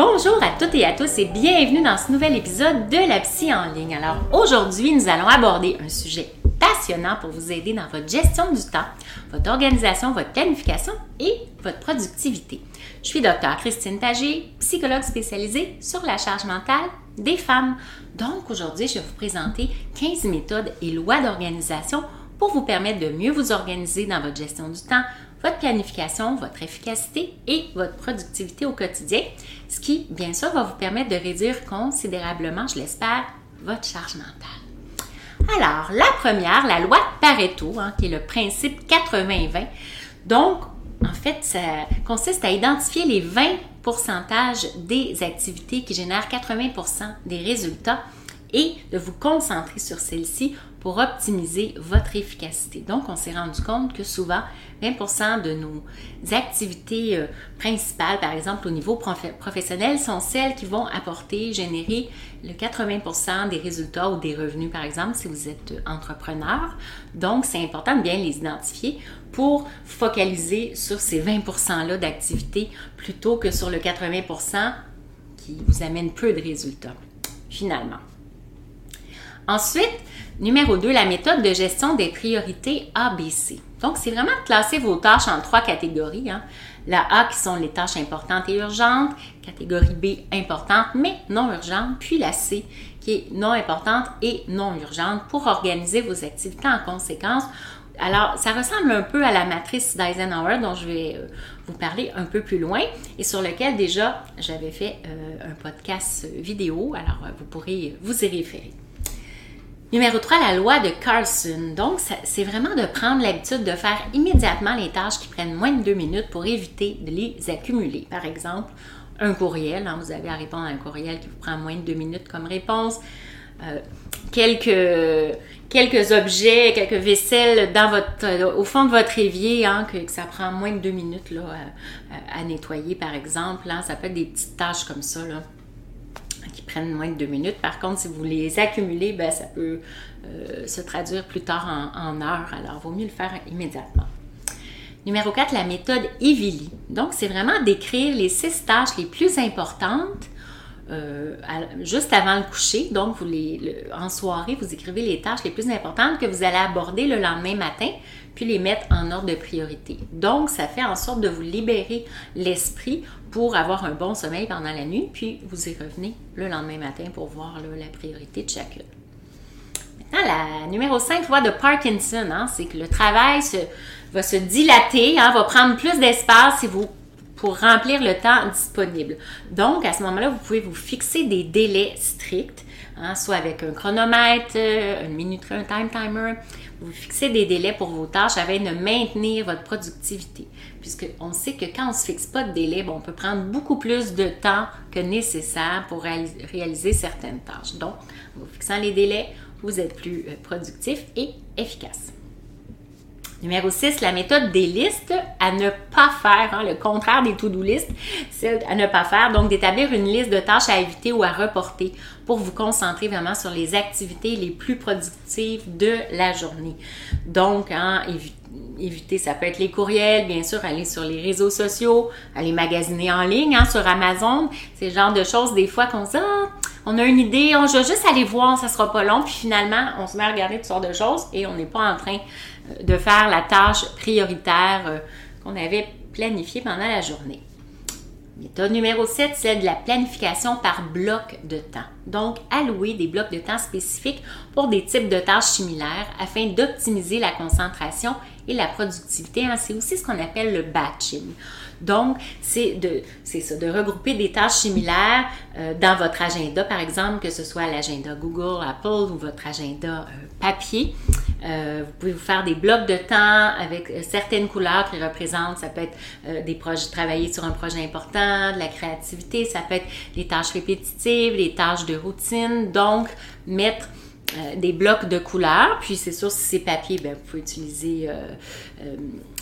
Bonjour à toutes et à tous et bienvenue dans ce nouvel épisode de la psy en ligne. Alors aujourd'hui, nous allons aborder un sujet passionnant pour vous aider dans votre gestion du temps, votre organisation, votre planification et votre productivité. Je suis docteur Christine Tagé, psychologue spécialisée sur la charge mentale des femmes. Donc aujourd'hui, je vais vous présenter 15 méthodes et lois d'organisation pour vous permettre de mieux vous organiser dans votre gestion du temps, votre planification, votre efficacité et votre productivité au quotidien, ce qui, bien sûr, va vous permettre de réduire considérablement, je l'espère, votre charge mentale. Alors, la première, la loi de Pareto, hein, qui est le principe 80-20. Donc, en fait, ça consiste à identifier les 20% des activités qui génèrent 80% des résultats et de vous concentrer sur celles-ci pour optimiser votre efficacité. Donc, on s'est rendu compte que souvent, 20% de nos activités euh, principales, par exemple au niveau professionnel, sont celles qui vont apporter, générer le 80% des résultats ou des revenus, par exemple, si vous êtes entrepreneur. Donc, c'est important de bien les identifier pour focaliser sur ces 20 %-là d'activités plutôt que sur le 80% qui vous amène peu de résultats, finalement. Ensuite, numéro 2, la méthode de gestion des priorités ABC. Donc, c'est vraiment de classer vos tâches en trois catégories. Hein. La A qui sont les tâches importantes et urgentes, catégorie B importante mais non urgente, puis la C qui est non importante et non urgente pour organiser vos activités en conséquence. Alors, ça ressemble un peu à la matrice d'Eisenhower dont je vais euh, vous parler un peu plus loin et sur lequel déjà j'avais fait euh, un podcast vidéo. Alors, vous pourrez vous y référer. Numéro 3, la loi de Carlson. Donc, c'est vraiment de prendre l'habitude de faire immédiatement les tâches qui prennent moins de deux minutes pour éviter de les accumuler. Par exemple, un courriel, hein, vous avez à répondre à un courriel qui vous prend moins de deux minutes comme réponse. Euh, quelques, objets, quelques vaisselles dans votre, au fond de votre évier, hein, que, ça prend moins de deux minutes à, nettoyer, par exemple. Hein. ça peut être des petites tâches comme ça. Qui prennent moins de deux minutes. Par contre, si vous les accumulez, ben, ça peut euh, se traduire plus tard en, heures. Alors, il vaut mieux le faire immédiatement. Numéro 4, la méthode Evili. Donc, c'est vraiment d'écrire les six tâches les plus importantes euh, juste avant le coucher. Donc, vous les, en soirée, vous écrivez les tâches les plus importantes que vous allez aborder le lendemain matin, puis les mettre en ordre de priorité. Donc, ça fait en sorte de vous libérer l'esprit pour avoir un bon sommeil pendant la nuit, puis vous y revenez le lendemain matin pour voir la priorité de chacune. Maintenant, la numéro 5 loi de Parkinson, hein, c'est que le travail va se dilater, hein, va prendre plus d'espace si vous pour remplir le temps disponible. Donc, à ce moment-là, vous pouvez vous fixer des délais stricts, hein, soit avec un chronomètre, euh, une minuterie, un time timer. Vous fixez des délais pour vos tâches afin de maintenir votre productivité. Puisqu'on sait que quand on ne se fixe pas de délai, on peut prendre beaucoup plus de temps que nécessaire pour réaliser certaines tâches. Donc, en vous fixant les délais, vous êtes plus euh, productif et efficace. Numéro 6, la méthode des listes à ne pas faire, hein, le contraire des to-do list, c'est à ne pas faire, donc d'établir une liste de tâches à éviter ou à reporter pour vous concentrer vraiment sur les activités les plus productives de la journée. Donc, hein, éviter, ça peut être les courriels, bien sûr, aller sur les réseaux sociaux, aller magasiner en ligne, hein, sur Amazon, c'est le genre de choses des fois qu'on se dit, ah, on a une idée, on va juste aller voir, ça sera pas long, puis finalement, on se met à regarder toutes sortes de choses et on n'est pas en train de faire la tâche prioritaire euh, qu'on avait planifiée pendant la journée. Méthode numéro 7, c'est de la planification par bloc de temps. Donc, allouer des blocs de temps spécifiques pour des types de tâches similaires afin d'optimiser la concentration et la productivité. Hein, c'est aussi ce qu'on appelle le batching. Donc, c'est de, ça, de regrouper des tâches similaires euh, dans votre agenda, par exemple, que ce soit l'agenda Google, Apple ou votre agenda euh, papier. Euh, vous pouvez vous faire des blocs de temps avec certaines couleurs qui représentent, ça peut être des projets, travailler sur un projet important, de la créativité, ça peut être des tâches répétitives, des tâches de routine. Donc, mettre des blocs de couleurs. Puis c'est sûr, si c'est papier, ben, vous pouvez utiliser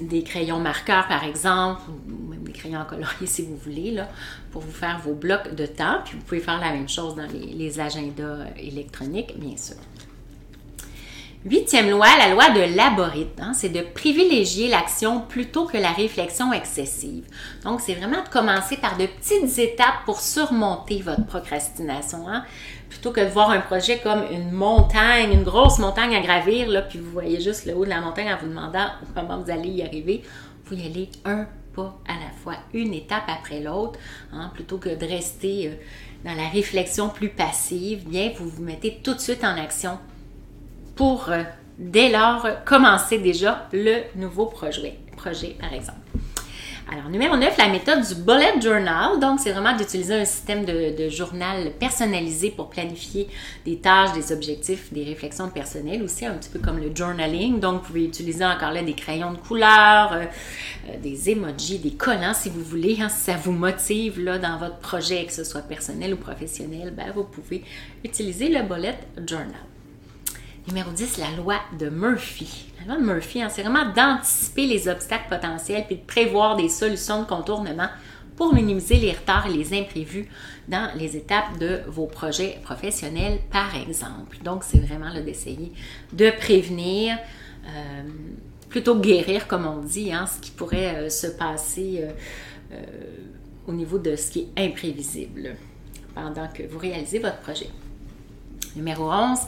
des crayons marqueurs, par exemple, ou même des crayons coloriés si vous voulez, là, pour vous faire vos blocs de temps. Puis vous pouvez faire la même chose dans les, agendas électroniques, bien sûr. Huitième loi, la loi de l'aborite, hein, c'est de privilégier l'action plutôt que la réflexion excessive. Donc, c'est vraiment de commencer par de petites étapes pour surmonter votre procrastination. Hein plutôt que de voir un projet comme une montagne, une grosse montagne à gravir, là, puis vous voyez juste le haut de la montagne en vous demandant comment vous allez y arriver, vous y allez un pas à la fois, une étape après l'autre, hein, plutôt que de rester euh, dans la réflexion plus passive, bien, vous vous mettez tout de suite en action pour, euh, dès lors, commencer déjà le nouveau projet, projet par exemple. Alors, numéro 9, la méthode du bullet journal. Donc, c'est vraiment d'utiliser un système de, journal personnalisé pour planifier des tâches, des objectifs, des réflexions personnelles aussi, un petit peu comme le journaling. Donc, vous pouvez utiliser encore là des crayons de couleur, euh, euh, des emojis, des collants si vous voulez. Hein, si ça vous motive là, dans votre projet, que ce soit personnel ou professionnel, ben, vous pouvez utiliser le bullet journal. Numéro 10, la loi de Murphy. La loi de Murphy, hein, c'est vraiment d'anticiper les obstacles potentiels puis de prévoir des solutions de contournement pour minimiser les retards et les imprévus dans les étapes de vos projets professionnels, par exemple. Donc, c'est vraiment d'essayer de prévenir, euh, plutôt guérir, comme on dit, hein, ce qui pourrait euh, se passer euh, au niveau de ce qui est imprévisible pendant que vous réalisez votre projet. Numéro 11,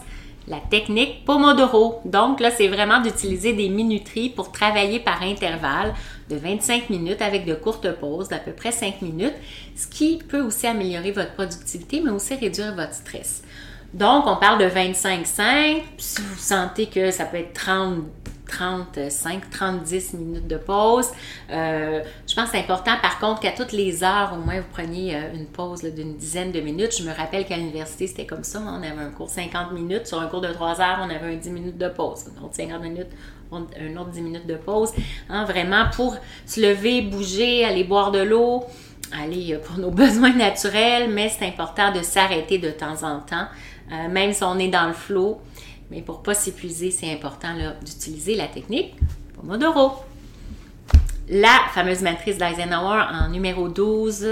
la technique Pomodoro. Donc là, c'est vraiment d'utiliser des minuteries pour travailler par intervalle de 25 minutes avec de courtes pauses d'à peu près 5 minutes, ce qui peut aussi améliorer votre productivité, mais aussi réduire votre stress. Donc, on parle de 25-5. Si vous sentez que ça peut être 30 35, 30 minutes de pause. Euh, je pense que c'est important, par contre, qu'à toutes les heures, au moins, vous preniez euh, une pause d'une dizaine de minutes. Je me rappelle qu'à l'université, c'était comme ça. On avait un cours 50 minutes. Sur un cours de 3 heures, on avait un 10 minutes de pause. Donc, 50 minutes, un autre 10 minutes de pause. Hein, vraiment pour se lever, bouger, aller boire de l'eau aller euh, pour nos besoins naturels, mais c'est important de s'arrêter de temps en temps, même si on est dans le flot. Mais pour ne pas s'épuiser, c'est important d'utiliser la technique Pomodoro. La fameuse matrice d'Eisenhower en numéro 12,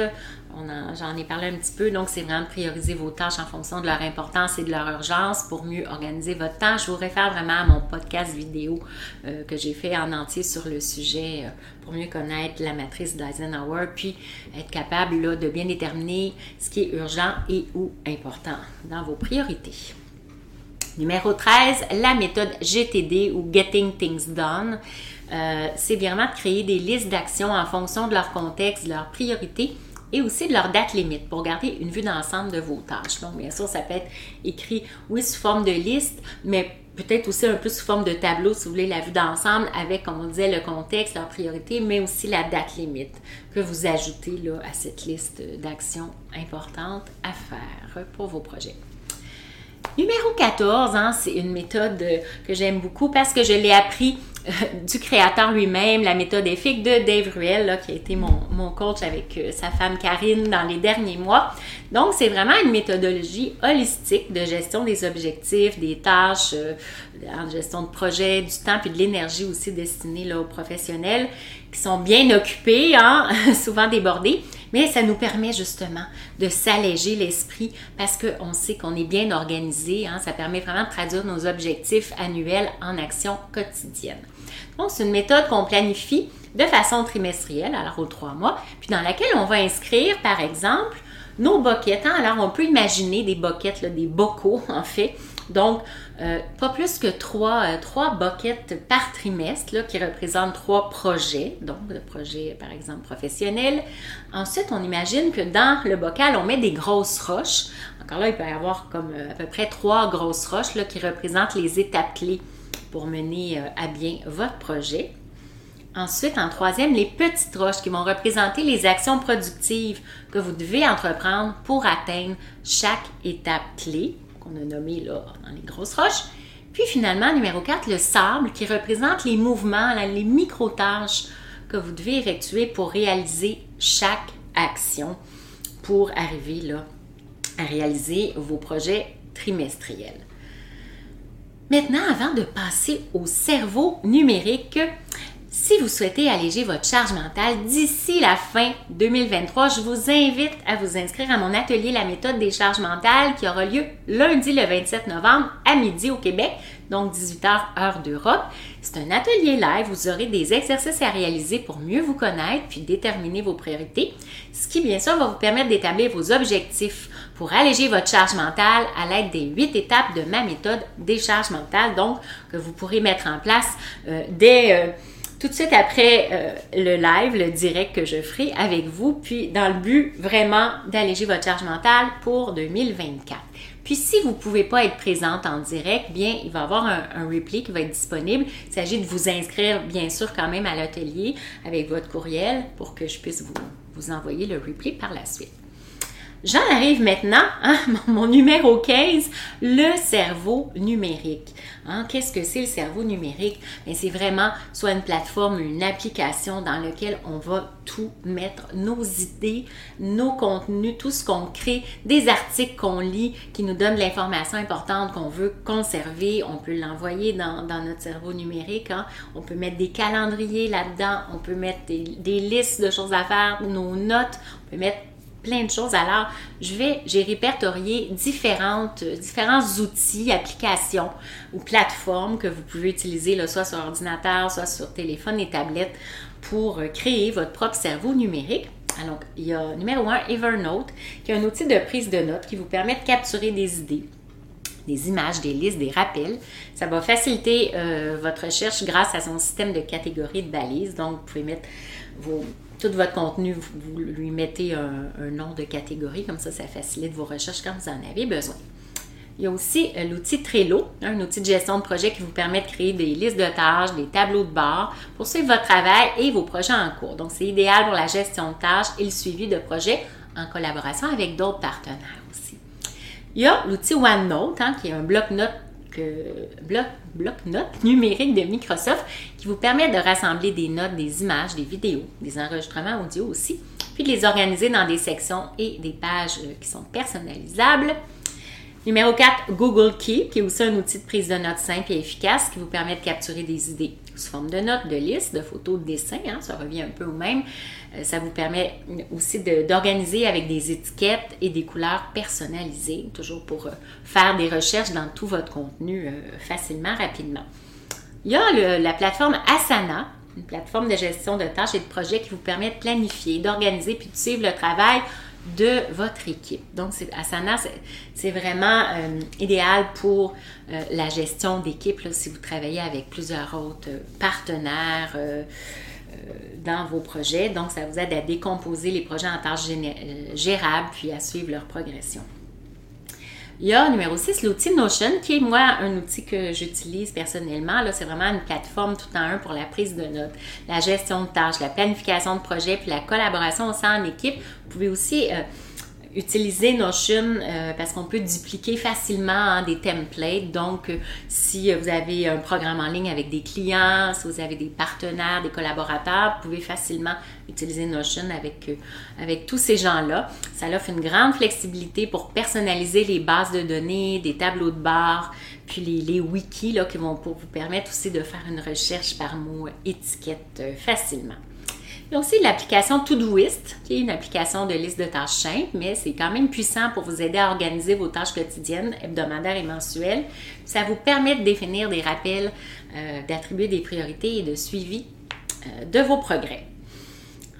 j'en ai parlé un petit peu, donc c'est vraiment de prioriser vos tâches en fonction de leur importance et de leur urgence pour mieux organiser votre temps. Je vous réfère vraiment à mon podcast vidéo euh, que j'ai fait en entier sur le sujet euh, pour mieux connaître la matrice d'Eisenhower, puis être capable de bien déterminer ce qui est urgent et ou important dans vos priorités. Numéro 13, la méthode GTD ou Getting Things Done. Euh, c'est vraiment de créer des listes d'actions en fonction de leur contexte, de leurs priorités et aussi de leur date limite pour garder une vue d'ensemble de vos tâches. Donc, bien sûr, ça peut être écrit, oui, sous forme de liste, mais peut-être aussi un peu sous forme de tableau, si vous voulez, la vue d'ensemble avec, comme on disait, le contexte, leurs priorités, mais aussi la date limite que vous ajoutez là, à cette liste d'actions importantes à faire pour vos projets. Numéro 14, hein, c'est une méthode euh, que j'aime beaucoup parce que je l'ai appris du créateur lui-même, la méthode EFIC de Dave Ruel, qui a été mon, mon coach avec euh, sa femme Karine dans les derniers mois. Donc, c'est vraiment une méthodologie holistique de gestion des objectifs, des tâches, euh, en gestion de projet, du temps, puis de l'énergie aussi destinée là, aux professionnels qui sont bien occupés, hein, souvent débordés, mais ça nous permet justement de s'alléger l'esprit parce qu'on sait qu'on est bien organisé. Hein, ça permet vraiment de traduire nos objectifs annuels en actions quotidiennes. Donc, c'est une méthode qu'on planifie de façon trimestrielle, alors aux trois mois, puis dans laquelle on va inscrire, par exemple, nos boquettes. Hein. Alors, on peut imaginer des boquettes, des bocaux, en fait, donc, euh, pas plus que trois, euh, buckets par trimestre qui représentent trois projets, donc le projet par exemple professionnel. Ensuite, on imagine que dans le bocal, on met des grosses roches. Encore là, il peut y avoir comme euh, à peu près trois grosses roches qui représentent les étapes clés pour mener à bien votre projet. Ensuite, en troisième, les petites roches qui vont représenter les actions productives que vous devez entreprendre pour atteindre chaque étape clé qu'on a nommé là, dans les grosses roches. Puis finalement, numéro 4, le sable qui représente les mouvements, les micro-tâches que vous devez effectuer pour réaliser chaque action pour arriver là, à réaliser vos projets trimestriels. Maintenant, avant de passer au cerveau numérique, si vous souhaitez alléger votre charge mentale d'ici la fin 2023, je vous invite à vous inscrire à mon atelier La méthode des charges mentales qui aura lieu lundi le 27 novembre à midi au Québec, donc 18h heure d'Europe. C'est un atelier live, vous aurez des exercices à réaliser pour mieux vous connaître puis déterminer vos priorités, ce qui bien sûr va vous permettre d'établir vos objectifs pour alléger votre charge mentale à l'aide des huit étapes de ma méthode des charges mentales, donc que vous pourrez mettre en place euh, dès... Euh, tout de suite après euh, le live, le direct que je ferai avec vous, puis dans le but vraiment d'alléger votre charge mentale pour 2024. Puis si vous ne pouvez pas être présente en direct, bien, il va y avoir un, replay qui va être disponible. Il s'agit de vous inscrire, bien sûr, quand même à l'atelier avec votre courriel pour que je puisse vous, vous envoyer le replay par la suite. J'en arrive maintenant à hein, mon numéro 15, le cerveau numérique. Hein, qu'est-ce que c'est le cerveau numérique? c'est vraiment soit une plateforme, une application dans laquelle on va tout mettre, nos idées, nos contenus, tout ce qu'on crée, des articles qu'on lit qui nous donnent l'information importante qu'on veut conserver. On peut l'envoyer dans, notre cerveau numérique. Hein. On peut mettre des calendriers là-dedans. On peut mettre des, des listes de choses à faire, nos notes. On peut mettre plein de choses. Alors, je vais, j'ai répertorié différentes, différents outils, applications ou plateformes que vous pouvez utiliser, soit sur ordinateur, soit sur téléphone et tablette, pour euh, créer votre propre cerveau numérique. Alors, il y a numéro un, Evernote, qui est un outil de prise de notes qui vous permet de capturer des idées des images, des listes, des rappels. Ça va faciliter euh, votre recherche grâce à son système de catégories de balises. Donc, vous pouvez mettre vos, tout votre contenu, vous, lui mettez un, nom de catégorie, comme ça, ça facilite vos recherches quand vous en avez besoin. Il y a aussi euh, l'outil Trello, un outil de gestion de projet qui vous permet de créer des listes de tâches, des tableaux de bord pour suivre votre travail et vos projets en cours. Donc, c'est idéal pour la gestion de tâches et le suivi de projets en collaboration avec d'autres partenaires aussi. Il y a l'outil OneNote, hein, qui est un bloc-notes bloc, bloc-notes numérique de Microsoft qui vous permet de rassembler des notes, des images, des vidéos, des enregistrements audio aussi, puis de les organiser dans des sections et des pages euh, qui sont personnalisables. Numéro 4, Google Keep, qui est aussi un outil de prise de notes simple et efficace qui vous permet de capturer des idées sous forme de notes, de listes, de photos, de dessins. Hein, ça revient un peu au même. Euh, ça vous permet aussi d'organiser avec des étiquettes et des couleurs personnalisées, toujours pour euh, faire des recherches dans tout votre contenu facilement, rapidement. Il y a la plateforme Asana, une plateforme de gestion de tâches et de projets qui vous permet de planifier, d'organiser puis de suivre le travail de votre équipe. Donc, Asana, c'est vraiment euh, idéal pour euh, la gestion d'équipe si vous travaillez avec plusieurs autres partenaires euh, dans vos projets. Donc, ça vous aide à décomposer les projets en tâches gérables puis à suivre leur progression. Il y a numéro 6, l'outil Notion, qui est moi un outil que j'utilise personnellement. Là, c'est vraiment une plateforme tout en un pour la prise de notes, la gestion de tâches, la planification de projets, puis la collaboration au sein en équipe. Vous pouvez aussi euh, utilisez Notion euh, parce qu'on peut dupliquer facilement hein, des templates. Donc, euh, si vous avez un programme en ligne avec des clients, si vous avez des partenaires, des collaborateurs, vous pouvez facilement utiliser Notion avec, avec tous ces gens-là. Ça offre une grande flexibilité pour personnaliser les bases de données, des tableaux de bord, puis les, les wikis là, qui vont pour vous permettre aussi de faire une recherche par mot étiquette facilement. Il y a aussi l'application Todoist, qui est une application de liste de tâches simples, mais c'est quand même puissant pour vous aider à organiser vos tâches quotidiennes, hebdomadaires et mensuelles. Ça vous permet de définir des rappels, euh, d'attribuer des priorités et de suivi euh, de vos progrès.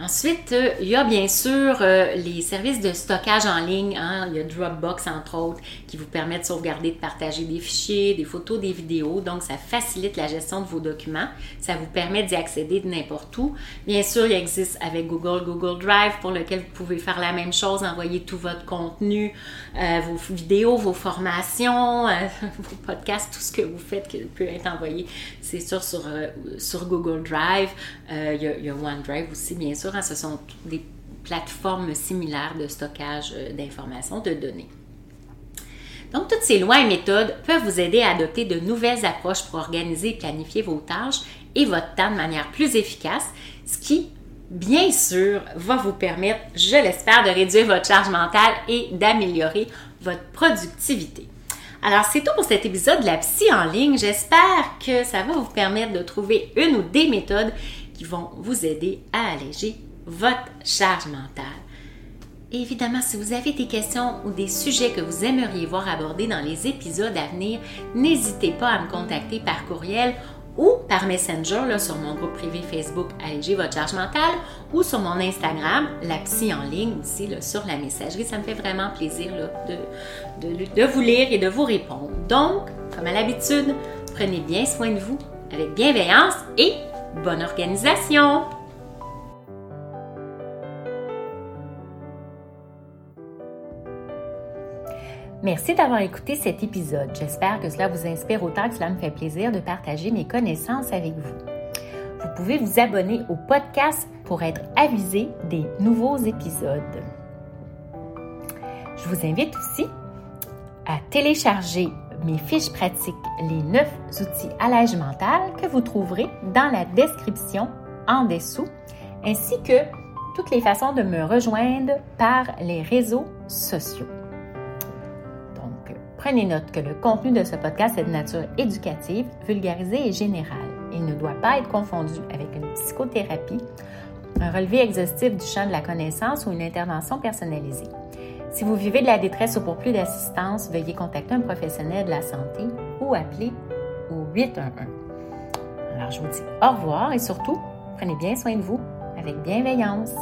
Ensuite, euh, il y a bien sûr euh, les services de stockage en ligne. Hein. Il y a Dropbox, entre autres, qui vous permet de sauvegarder, de partager des fichiers, des photos, des vidéos. Donc, ça facilite la gestion de vos documents. Ça vous permet d'y accéder de n'importe où. Bien sûr, il existe avec Google, Google Drive, pour lequel vous pouvez faire la même chose, envoyer tout votre contenu, euh, vos vidéos, vos formations, vos podcasts, tout ce que vous faites qui peut être envoyé, c'est sûr, sur, sur Google Drive. il y a OneDrive aussi, bien sûr Hein, ce sont des plateformes similaires de stockage euh, d'informations, de données. Donc, toutes ces lois et méthodes peuvent vous aider à adopter de nouvelles approches pour organiser et planifier vos tâches et votre temps de manière plus efficace, ce qui, bien sûr, va vous permettre, je l'espère, de réduire votre charge mentale et d'améliorer votre productivité. Alors, c'est tout pour cet épisode de la psy en ligne. J'espère que ça va vous permettre de trouver une ou des méthodes qui vont vous aider à alléger votre charge mentale. évidemment, si vous avez des questions ou des sujets que vous aimeriez voir abordés dans les épisodes à venir, n'hésitez pas à me contacter par courriel ou par Messenger là, sur mon groupe privé Facebook Alléger votre charge mentale ou sur mon Instagram, la psy en ligne aussi sur la messagerie. Ça me fait vraiment plaisir de, de, de vous lire et de vous répondre. Donc, comme à l'habitude, prenez bien soin de vous avec bienveillance et bonne organisation! Merci d'avoir écouté cet épisode. J'espère que cela vous inspire autant que cela me fait plaisir de partager mes connaissances avec vous. Vous pouvez vous abonner au podcast pour être avisé des nouveaux épisodes. Je vous invite aussi à télécharger mes fiches pratiques, les 9 outils à l'âge mental que vous trouverez dans la description en dessous, ainsi que toutes les façons de me rejoindre par les réseaux sociaux. Prenez note que le contenu de ce podcast est de nature éducative, vulgarisée et générale. Il ne doit pas être confondu avec une psychothérapie, un relevé exhaustif du champ de la connaissance ou une intervention personnalisée. Si vous vivez de la détresse ou pour plus d'assistance, veuillez contacter un professionnel de la santé ou appeler au 811. Alors, je vous dis au revoir et surtout, prenez bien soin de vous avec bienveillance.